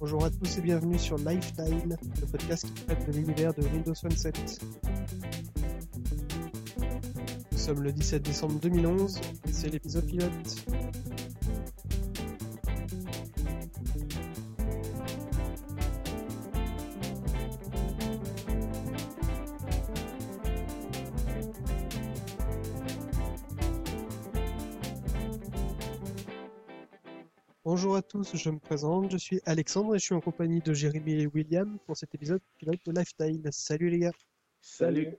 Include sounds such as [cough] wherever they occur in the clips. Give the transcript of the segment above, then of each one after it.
Bonjour à tous et bienvenue sur Lifetime, le podcast qui traite de l'univers de Windows 7. Nous sommes le 17 décembre 2011 et c'est l'épisode pilote. Tous, je me présente, je suis Alexandre et je suis en compagnie de Jérémy et William pour cet épisode pilote de Lifestyle. Salut les gars. Salut.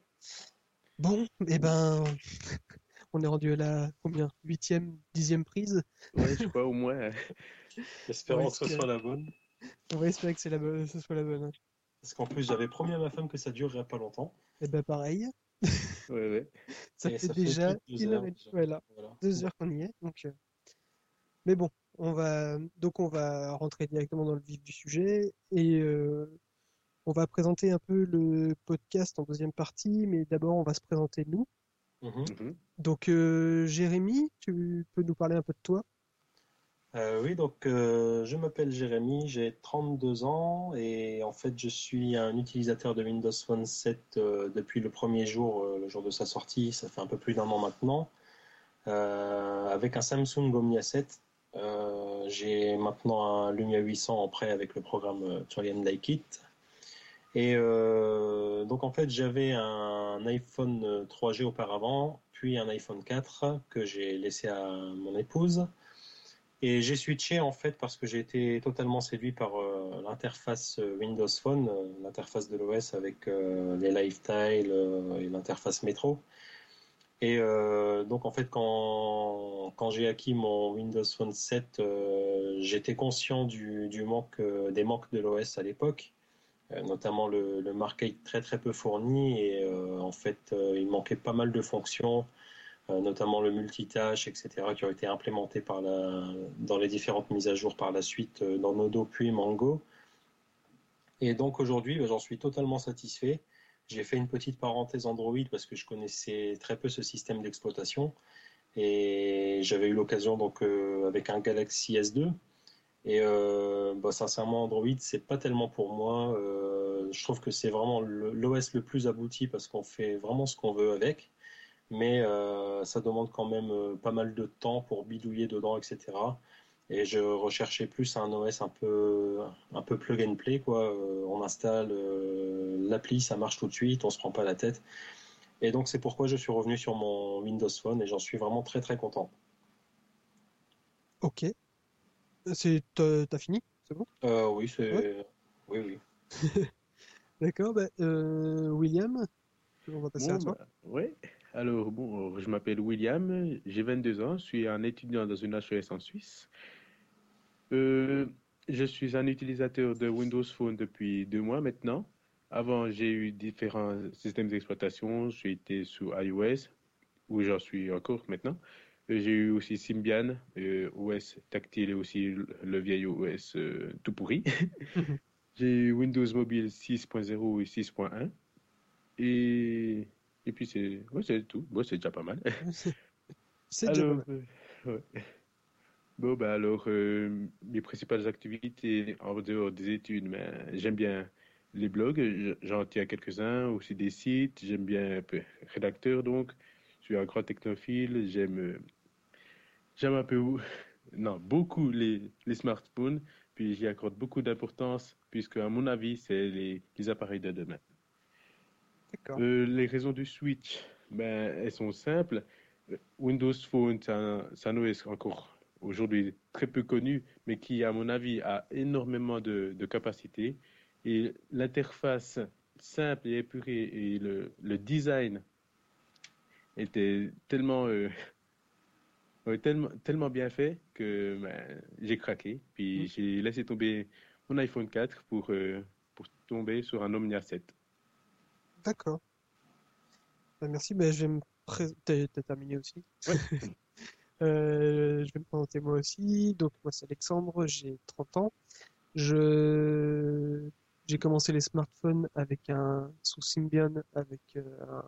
Bon, eh ben, [laughs] on est rendu à la combien Huitième, dixième prise? Ouais, je crois au moins. [laughs] Espérons que ce soit la bonne. On va espérer que c'est la bonne, ce soit la bonne. hein. Parce qu'en plus, j'avais promis à ma femme que ça durerait pas longtemps. Eh ben pareil, Ouais, ouais. ça fait ça fait déjà une heure heures, et déjà. voilà, Voilà. deux heures qu'on y est. Donc, euh, mais bon, on va donc on va rentrer directement dans le vif du sujet et euh, on va présenter un peu le podcast en deuxième partie, mais d'abord on va se présenter nous. Mhm. Mhm. Donc euh, Jérémy, tu peux nous parler un peu de toi? Euh, oui, donc euh, je m'appelle Jérémy, j'ai 32 ans et en fait je suis un utilisateur de Windows Phone 7 euh, depuis le premier jour, euh, le jour de sa sortie, ça fait un peu plus d'un an maintenant, euh, avec un Samsung Omnia 7. Euh, j'ai maintenant un Lumia 800 en prêt avec le programme euh, Turian Like It. Et euh, donc en fait j'avais un iPhone euh, 3G auparavant, puis un iPhone 4 que j'ai laissé à mon épouse. Et j'ai switché en fait parce que j'ai été totalement séduit par l'interface Windows Phone, l'interface de l'OS avec les lifestyle euh, et l'interface métro. Et euh, donc en fait quand, quand j'ai acquis mon Windows Phone 7, euh, j'étais conscient du, du manque, euh, des manques de l'OS à l'époque, notamment le, le marquage très très peu fourni et en fait il manquait pas mal de fonctions notamment le multitâche, etc., qui ont été implémentés par la, dans les différentes mises à jour par la suite dans Nodo puis Mango. Et donc aujourd'hui, ben, j'en suis totalement satisfait. J'ai fait une petite parenthèse Android parce que je connaissais très peu ce système d'exploitation et j'avais eu l'occasion donc euh, avec un Galaxy S2 et euh, bah, sincèrement Android c'est pas tellement pour moi. Euh, je trouve que c'est vraiment l'OS le plus abouti parce qu'on fait vraiment ce qu'on veut avec mais ça demande quand même pas mal de temps pour bidouiller dedans, etc. Et je recherchais plus un OS un peu un peu plug and play quoi. Euh, on installe euh, l'appli, ça marche tout de suite, on se prend pas la tête. Et donc c'est pourquoi je suis revenu sur mon Windows Phone et j'en suis vraiment très très content. Ok. C'est t'as fini? C'est bon? Euh, oui, c'est oui oui. [laughs] D'accord. Bah, euh, William, on va passer Bon, à toi. bah, ouais. Alors, bon, je m'appelle William, j'ai 22 ans, je suis un étudiant dans une HES en Suisse. Euh, je suis un utilisateur de Windows Phone depuis deux mois maintenant. Avant, j'ai eu différents systèmes d'exploitation. J'ai été sous iOS, où j'en suis encore maintenant. Euh, J'ai eu aussi Symbian, euh, OS tactile et aussi le le vieil OS euh, tout pourri. [laughs] J'ai eu Windows Mobile 6.0 et 6.1. Et, et puis c'est ouais, c'est tout. Bon, c'est déjà pas mal. [laughs] C'est déjà pas Alors, mal. euh, ouais. Bon, bah alors, euh, mes principales activités en dehors des études, ben, j'aime bien les blogs, je- j'en tiens quelques-uns, aussi des sites, j'aime bien un peu rédacteur, donc, je suis un grand technophile, j'aime euh, j'aime un peu, [laughs] non, beaucoup les, les smartphones, puis j'y accorde beaucoup d'importance, puisque à mon avis, c'est les, les appareils de demain. Euh, les raisons du switch, ben, elles sont simples. Windows Phone, c'est un, un OS encore aujourd'hui très peu connu, mais qui, à mon avis, a énormément de, de capacités. Et l'interface simple et épurée et le, le design était tellement, euh, [laughs] tellement, tellement bien fait que ben, j'ai craqué. Puis Mm. j'ai laissé tomber mon iPhone 4 pour, euh, pour tomber sur un Omnia 7. D'accord. Bah, merci. Bah, je vais me pré- T'as t'as terminé aussi Ouais. [laughs] Euh, je vais me présenter moi aussi. Donc moi c'est Alexandre, j'ai 30 ans. Je j'ai commencé les smartphones avec un sous Symbian avec euh, un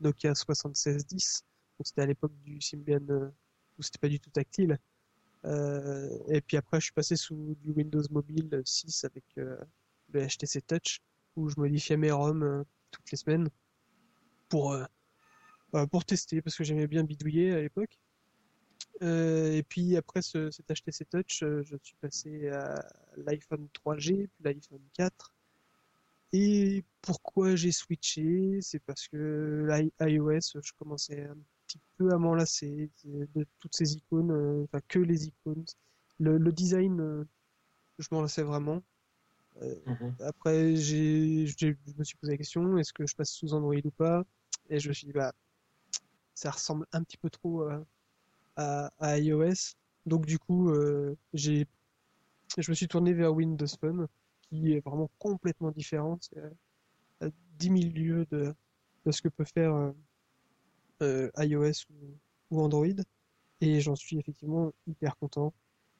Nokia 7610. Donc c'était à l'époque du Symbian euh, où c'était pas du tout tactile. et puis après, je suis passé sous du Windows Mobile 6 avec le HTC Touch, où je modifiais mes ROM toutes les semaines pour, pour tester, parce que j'aimais bien bidouiller à l'époque. Euh, et puis après ce, cet HTC Touch, euh, je suis passé à l'iPhone 3G, puis l'iPhone 4. Et pourquoi j'ai switché? C'est parce que l'iOS, je commençais un petit peu à m'enlacer de toutes ces icônes, euh, enfin que les icônes. Le, design, je m'enlaçais vraiment. Mhm. Après, j'ai, je me suis posé la question est-ce que je passe sous Android ou pas? Et je me suis dit bah, ça ressemble un petit peu trop à à, iOS. Donc du coup, euh, je me suis tourné vers Windows Phone, qui est vraiment complètement différent. C'est à 10 000 lieues de, de ce que peut faire euh, euh, iOS ou, Android. Et j'en suis effectivement hyper content.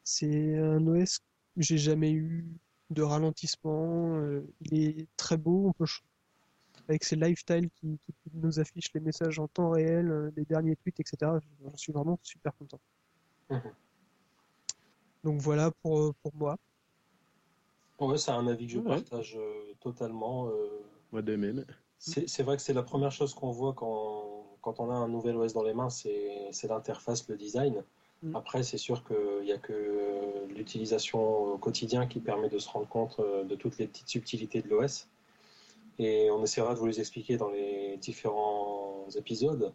C'est un OS que j'ai jamais eu de ralentissement. il est très beau. On peut avec ces lifestyles qui, qui, nous affichent les messages en temps réel, euh, les derniers tweets, etc. J'en suis vraiment super content. Mhm. Donc voilà pour, euh, pour moi. Ouais, c'est un avis que je partage euh, totalement. Moi de même. C'est vrai que c'est la première chose qu'on voit quand, quand, on a un nouvel OS dans les mains, c'est l'interface, le design. Mm. Après, c'est sûr qu'il n'y a que l'utilisation au quotidien qui permet de se rendre compte de toutes les petites subtilités de l'OS et on essaiera de vous les expliquer dans les différents épisodes.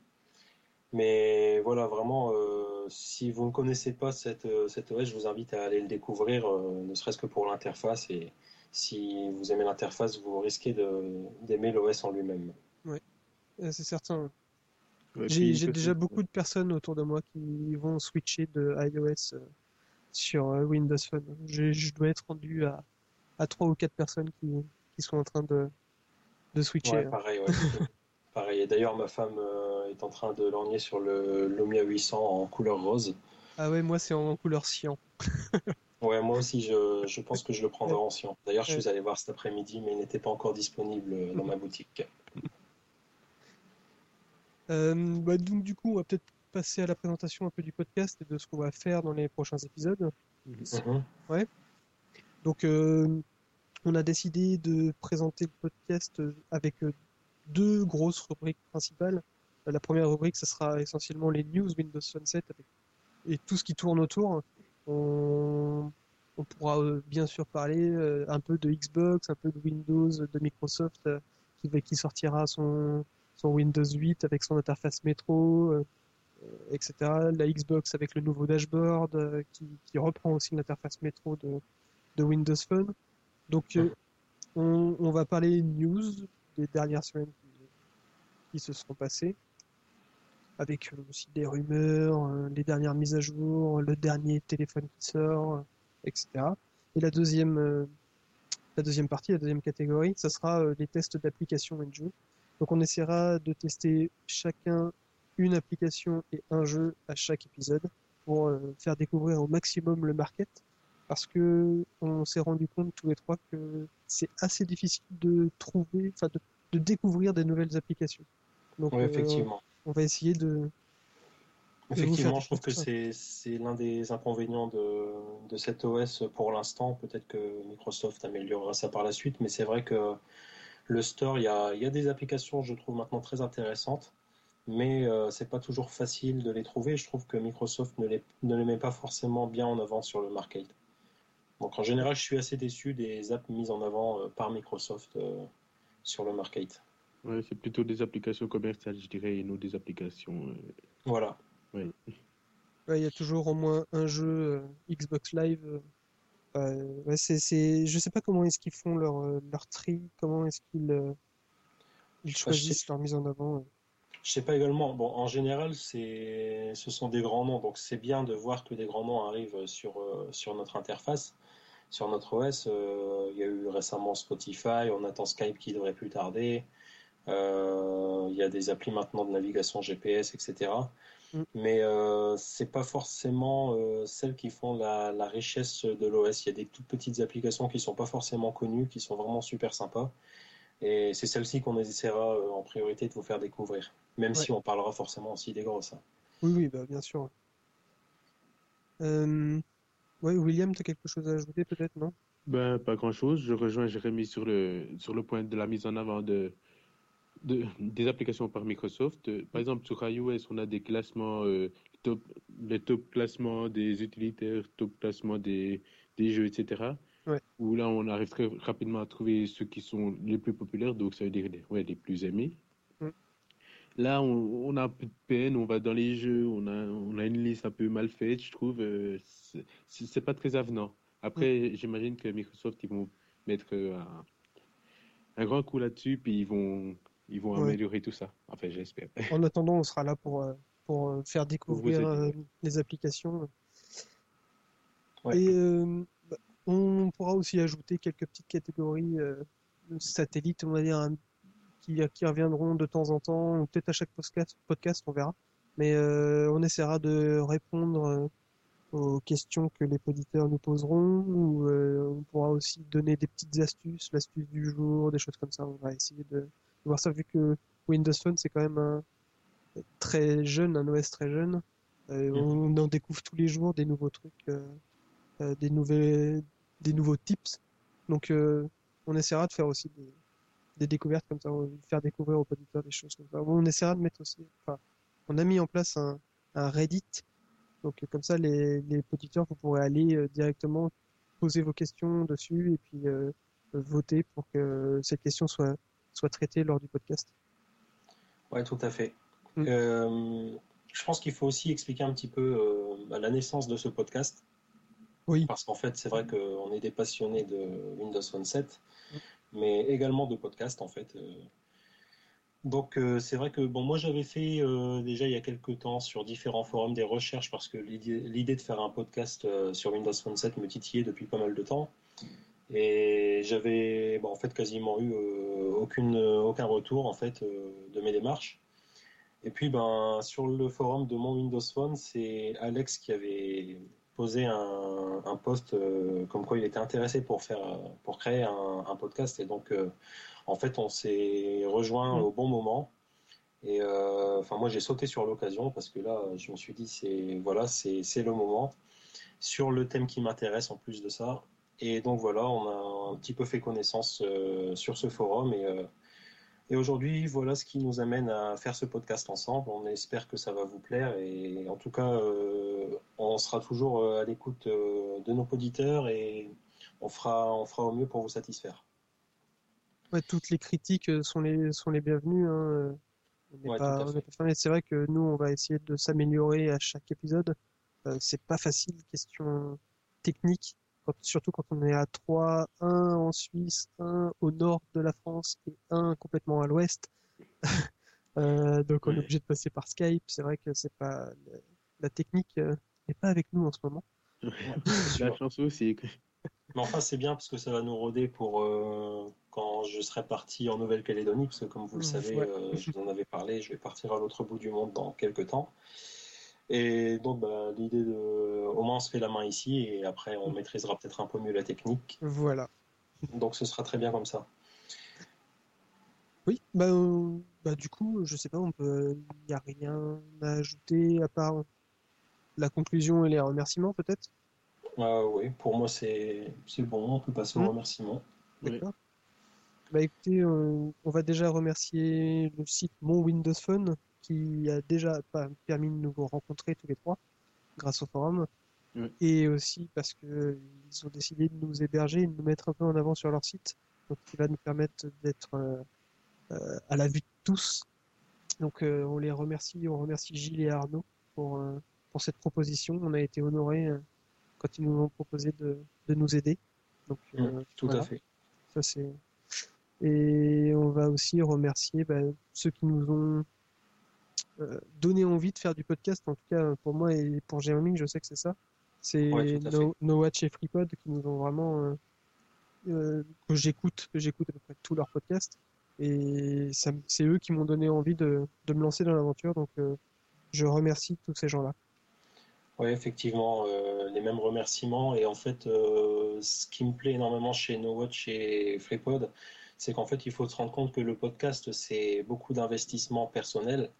Mais voilà, vraiment, euh, si vous ne connaissez pas cette, euh, cette OS, je vous invite à aller le découvrir, euh, ne serait-ce que pour l'interface. Et si vous aimez l'interface, vous risquez d'aimer l'OS en lui-même. Oui, c'est certain. J'ai déjà beaucoup de personnes autour de moi qui vont switcher de iOS sur Windows Phone. Je, dois être rendu à, à 3 ou 4 personnes qui, qui sont en train de, de switcher. Ouais, pareil, ouais. [laughs] pareil. Et d'ailleurs, ma femme euh, est en train de lorgner sur le Lumia 800 en couleur rose. Ah ouais, moi c'est en couleur cyan. [laughs] ouais, moi aussi, je, je, pense que je le prendrai en cyan. D'ailleurs, je suis allé voir cet après-midi, mais il n'était pas encore disponible dans ma boutique. Euh, bah, donc du coup, on va peut-être passer à la présentation un peu du podcast et de ce qu'on va faire dans les prochains épisodes. Mhm. Ouais. Donc, euh, on a décidé de présenter le podcast avec euh, deux grosses rubriques principales. La première rubrique, ce sera essentiellement les news Windows Sunset et tout ce qui tourne autour. On, pourra euh, bien sûr parler un peu de Xbox, un peu de Windows, de Microsoft qui, sortira son, Windows 8 avec son interface métro, etc. La Xbox avec le nouveau dashboard qui, reprend aussi l'interface métro de Windows Phone. Donc, euh, on, va parler news des dernières semaines qui, se seront passées, avec euh, aussi des rumeurs, euh, les dernières mises à jour, le dernier téléphone qui sort, etc. Et la deuxième, la deuxième partie, la deuxième catégorie, ça sera les tests d'application et de jeux. Donc, on essaiera de tester chacun une application et un jeu à chaque épisode pour faire découvrir au maximum le market parce que on s'est rendu compte tous les trois que c'est assez difficile de trouver, enfin de, découvrir des nouvelles applications. Donc, oui, effectivement. on va essayer de. Effectivement, je trouve que c'est l'un des inconvénients de, de cet OS pour l'instant. Peut-être que Microsoft améliorera ça par la suite, mais c'est vrai que le store, il y a, y a, des applications, je trouve maintenant très intéressantes, mais euh, c'est pas toujours facile de les trouver. Je trouve que Microsoft ne les, ne les met pas forcément bien en avant sur le market. Donc en général, je suis assez déçu des apps mises en avant euh, par Microsoft euh, sur le market. Ouais, c'est plutôt des applications commerciales, je dirais, et non des applications. Euh, voilà. Oui. Il y a toujours au moins un jeu Xbox Live. Ouais, c'est, je sais pas comment est-ce qu'ils font leur, leur tri, comment est-ce qu'ils ils choisissent leur mise en avant. Je sais pas également. Bon, en général, c'est, ce sont des grands noms, donc c'est bien de voir que des grands noms arrivent sur, sur notre interface sur notre OS. Euh, il y a eu récemment Spotify, on attend Skype qui devrait plus tarder. Euh, il y a des applis maintenant de navigation GPS, etc. Mm. Mais euh, c'est pas forcément euh, celles qui font la, la richesse de l'OS. Il y a des toutes petites applications qui sont pas forcément connues, qui sont vraiment super sympas. Et c'est celles-ci qu'on essaiera en priorité de vous faire découvrir, même si on parlera forcément aussi des grosses. Hein. Oui, oui, bah, bien sûr. Euh, ouais, William, tu as quelque chose à ajouter peut-être, non? Ben, pas grand-chose. Je rejoins Jérémy sur le, sur le point de la mise en avant de, de, des applications par Microsoft. Euh, Par exemple, sur iOS, on a des classements, euh, top, les top classements des utilitaires, top classements des, des jeux, etc. Ouais. Où là, on arrive très rapidement à trouver ceux qui sont les plus populaires, donc ça veut dire les, ouais, les plus aimés. Mm. Là, on, on a un peu de peine, on va dans les jeux, on a, on a une liste un peu mal faite, je trouve. euh, c'est- pas très avenant. Après, j'imagine que Microsoft, ils vont mettre euh, un, un grand coup là-dessus, puis ils vont, ils vont Ouais. améliorer tout ça. Enfin, j'espère. En attendant, on sera là pour, euh, pour euh, faire découvrir euh, les applications. Ouais. Et euh, on pourra aussi ajouter quelques petites catégories euh, de satellites, on va dire, hein, qui, qui reviendront de temps en temps, ou peut-être à chaque podcast, podcast, on verra. Mais euh, on essaiera de répondre aux questions que les auditeurs nous poseront, ou on pourra aussi donner des petites astuces, l'astuce du jour, des choses comme ça. On va essayer de, de voir ça, vu que Windows Phone, c'est quand même un très jeune, un OS très jeune. Euh, on en découvre tous les jours des nouveaux trucs, euh, euh, des, nouvelles, des nouveaux tips. Donc, on essaiera de faire aussi des, des découvertes comme ça, faire découvrir aux auditeurs des choses comme ça. On essaiera de mettre aussi, enfin, on a mis en place un, un Reddit. Donc, comme ça, les, les auditeurs, vous pourrez aller directement poser vos questions dessus et puis euh, voter pour que ces questions soient, soient traitées lors du podcast. Ouais, tout à fait. Mm. Euh, je pense qu'il faut aussi expliquer un petit peu euh, bah, la naissance de ce podcast. Oui. Parce qu'en fait, c'est vrai qu'on est des passionnés de Windows Phone 7, Mm. mais également de podcast, en fait. euh. Donc, c'est vrai que bon, moi, j'avais fait déjà il y a quelques temps sur différents forums des recherches parce que l'idée de faire un podcast sur Windows Phone 7 me titillait depuis pas mal de temps. Et j'avais bon, en fait quasiment eu euh, aucune, aucun retour en fait euh, de mes démarches. Et puis ben, sur le forum de mon Windows Phone, c'est Alex qui avait posé un, un post euh, comme quoi il était intéressé pour faire pour créer un, un podcast et donc euh, en fait on s'est rejoint Mm. au bon moment et euh, enfin moi j'ai sauté sur l'occasion parce que là je me suis dit c'est voilà c'est le moment sur le thème qui m'intéresse en plus de ça et donc voilà on a un petit peu fait connaissance euh, sur ce forum et euh, et aujourd'hui, voilà ce qui nous amène à faire ce podcast ensemble. On espère que ça va vous plaire et en tout cas, euh, on sera toujours à l'écoute de nos auditeurs et on fera, on fera au mieux pour vous satisfaire. Ouais, toutes les critiques sont les, sont les bienvenues. Hein. On n'est Ouais, pas. C'est vrai que nous, on va essayer de s'améliorer à chaque épisode. C'est pas facile, question technique, quand- surtout quand on est à 3, un en Suisse, un au nord de la France et un complètement à l'ouest. [laughs] Euh, donc on est obligé de passer par Skype. C'est vrai que c'est pas la technique euh, n'est pas avec nous en ce moment. [laughs] La chance aussi. Mais enfin, c'est bien parce que ça va nous roder pour euh, quand je serai parti en Nouvelle-Calédonie, parce que comme vous le savez, ouais. euh, je vous en avais parlé, je vais partir à l'autre bout du monde dans quelques temps. Et donc, bah, l'idée de, au moins, on se fait la main ici, et après, on maîtrisera peut-être un peu mieux la technique. Voilà. Donc, ce sera très bien comme ça. Oui, bah, euh, bah du coup, je sais pas, on peut, il n'y a rien à ajouter à part la conclusion et les remerciements peut-être? Ah oui, pour moi, c'est c'est bon, on peut passer aux remerciements. Ouais. D'accord. Bah écoutez, euh, on va déjà remercier le site Mon Windows Phone qui a déjà permis de nous rencontrer tous les trois grâce au forum et aussi parce que ils ont décidé de nous héberger et de nous mettre un peu en avant sur leur site, donc qui va nous permettre d'être euh, euh, à la vue de tous. Donc euh, on les remercie, on remercie Gilles et Arnaud pour euh, pour cette proposition. On a été honorés euh, quand ils nous ont proposé de, de nous aider. Donc euh, Mm, Tout voilà. à fait. Ça, c'est... Et on va aussi remercier bah, ceux qui nous ont euh, donné envie de faire du podcast. En tout cas, pour moi et pour Jérémy, je sais que c'est ça. C'est Ouais, no, No Watch et FreePod qui nous ont vraiment... euh, euh, que j'écoute, que j'écoute à peu près tous leurs podcasts. Et c'est eux qui m'ont donné envie de, de me lancer dans l'aventure. Donc, euh, je remercie tous ces gens-là. Oui, effectivement, euh, les mêmes remerciements. Et en fait, ce qui me plaît énormément chez No Watch et FreePod, c'est qu'en fait, il faut se rendre compte que le podcast, c'est beaucoup d'investissement personnel.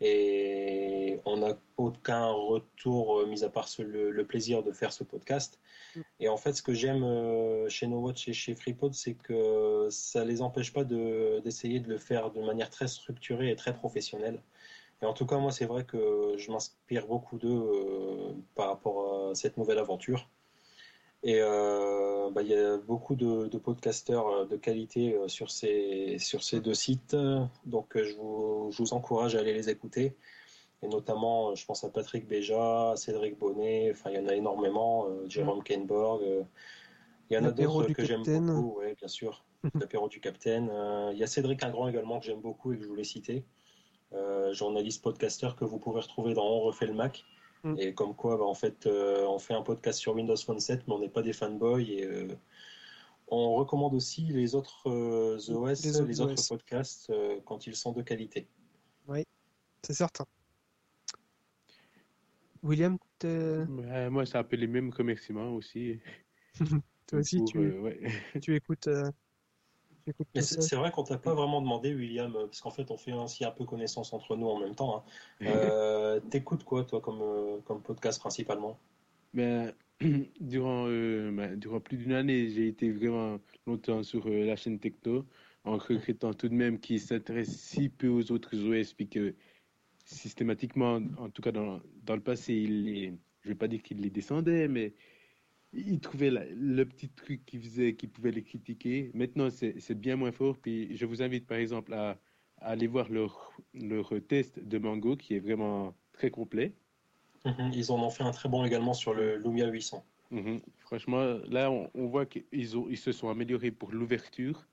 Et on n'a aucun retour, euh, mis à part ce- le, le plaisir de faire ce podcast. Mm. Et en fait, ce que j'aime euh, chez No Watch et chez FreePod, c'est que ça les empêche pas de, d'essayer de le faire de manière très structurée et très professionnelle. Et en tout cas, moi, c'est vrai que je m'inspire beaucoup d'eux euh, par rapport à cette nouvelle aventure. Et euh, bah, il y a beaucoup de, de podcasteurs euh, de qualité euh, sur ces, sur ces deux sites. Donc, je vous, je vous encourage à aller les écouter. Et notamment, je pense à Patrick Béja, Cédric Bonnet, enfin, il y en a énormément, euh, Jérôme Kenborg. il y en a d'autres que j'aime beaucoup, ouais, bien sûr. [laughs] L'apéro du Capitaine. Il y a Cédric Ingrand également que j'aime beaucoup et que je voulais citer. Euh, journaliste podcasteur que vous pouvez retrouver dans On refait le Mac. Mm. Et comme quoi, bah, en fait, euh, on fait un podcast sur Windows Phone 7, mais on n'est pas des fanboys. Et euh, on recommande aussi les autres euh, OS, Les les autres OS. podcasts euh, quand ils sont de qualité. C'est certain. William, Ouais, moi, c'est un peu les mêmes remerciements aussi. [laughs] toi aussi, Pour, tu, euh, ouais. tu écoutes, euh, tu écoutes Mais tout c'est vrai qu'on t'a pas vraiment demandé, William, euh, parce qu'en fait, on fait ainsi un peu connaissance entre nous en même temps. hein. Euh, T'écoutes quoi, toi, comme, euh, comme podcast principalement? Ben, [clears throat] durant, euh, ben, durant plus d'une année, j'ai été vraiment longtemps sur euh, la chaîne Techno, en regrettant tout de même qu'ils s'intéressent si peu aux autres OS, puis que systématiquement, en tout cas dans, dans le passé, ils les, je vais pas dire qu'ils les descendaient, mais ils trouvaient la- le petit truc qui faisait qu'ils pouvaient les critiquer. Maintenant, c'est bien moins fort. Puis je vous invite par exemple à, à aller voir leur, leur test de Mango, qui est vraiment très complet. Mhm. Ils en ont fait un très bon également sur le Lumia 800. Mhm. Franchement, là, on, on voit qu'ils ils se sont améliorés pour l'ouverture.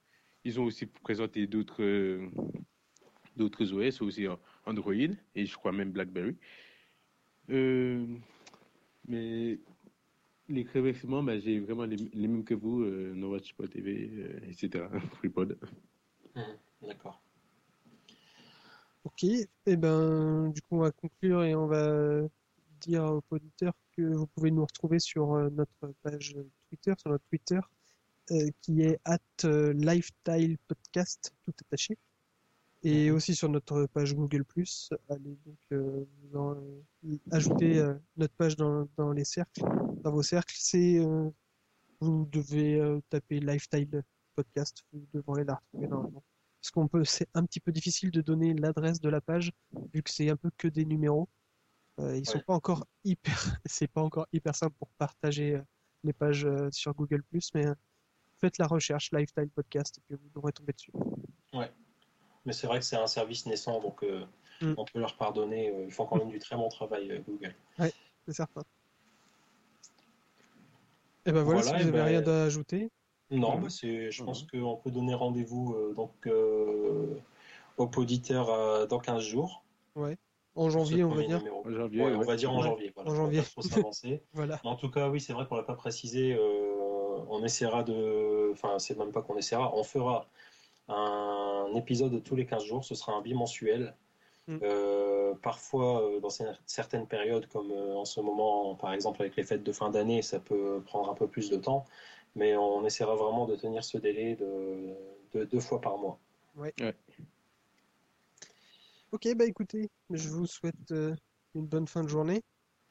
Ils ont aussi présenté d'autres euh, d'autres OS, aussi Android et je crois même BlackBerry. Euh, mais les remerciements, ben, j'ai vraiment les, les mêmes que vous, euh, No Watch Pod TV, euh, etc. [laughs] FreePod. Mhm. D'accord. Ok, et ben du coup on va conclure et on va dire aux auditeurs que vous pouvez nous retrouver sur euh, notre page Twitter, sur notre Twitter, euh, qui est at Lifestyle Podcast, tout attaché, et Mhm. aussi sur notre page Google+. Allez donc euh, en- euh, ajouter euh, notre page dans, dans les cercles, dans vos cercles. C'est euh, vous devez euh, taper Lifestyle Podcast, vous devrez la retrouver normalement parce qu'on peut, c'est un petit peu difficile de donner l'adresse de la page vu que c'est un peu que des numéros. Euh, ils sont Ouais. pas encore hyper, [laughs] c'est pas encore hyper simple pour partager les pages euh, sur Google mais euh, faites la recherche Lifestyle Podcast et puis vous devrez tomber dessus. Mais c'est vrai que c'est un service naissant, donc euh, Mm. on peut leur pardonner. euh, Ils font quand même du très bon travail, euh, Google. C'est certain. Et ben voilà, Voilà, si vous et avez ben- rien à ajouter. Non, Mhm. bah, c'est, je pense qu'on peut donner rendez-vous euh, donc euh, aux auditeurs euh, dans 15 jours. En pour ce janvier, on va dire. En janvier, Ouais, on ouais. va dire en Ouais, janvier. Voilà, en janvier. [laughs] Voilà. En tout cas, oui, c'est vrai qu'on l'a pas précisé. euh, on essaiera de. Enfin, c'est même pas qu'on essaiera. On fera un épisode tous les 15 jours. Ce sera un bimensuel. Mm. Euh, parfois, euh, dans cer- certaines périodes, comme euh, en ce moment, par exemple avec les fêtes de fin d'année, ça peut prendre un peu plus de temps. Mais on essaiera vraiment de tenir ce délai de, de deux fois par mois. Ok, bah écoutez, je vous souhaite euh, une bonne fin de journée.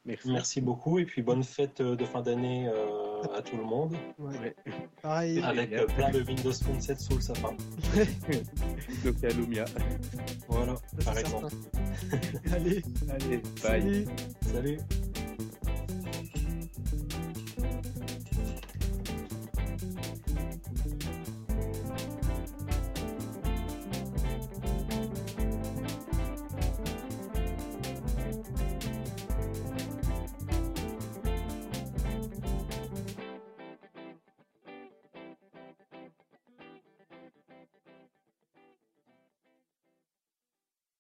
Merci. Merci beaucoup et puis bonne fête de fin d'année euh, à tout le monde Ouais. Pareil. avec euh, plein de Windows Phone 7 sous le [laughs] sapin. Donc, a Lumia. Voilà, c'est par exemple. [laughs] Allez, Allez, bye. salut. Salut.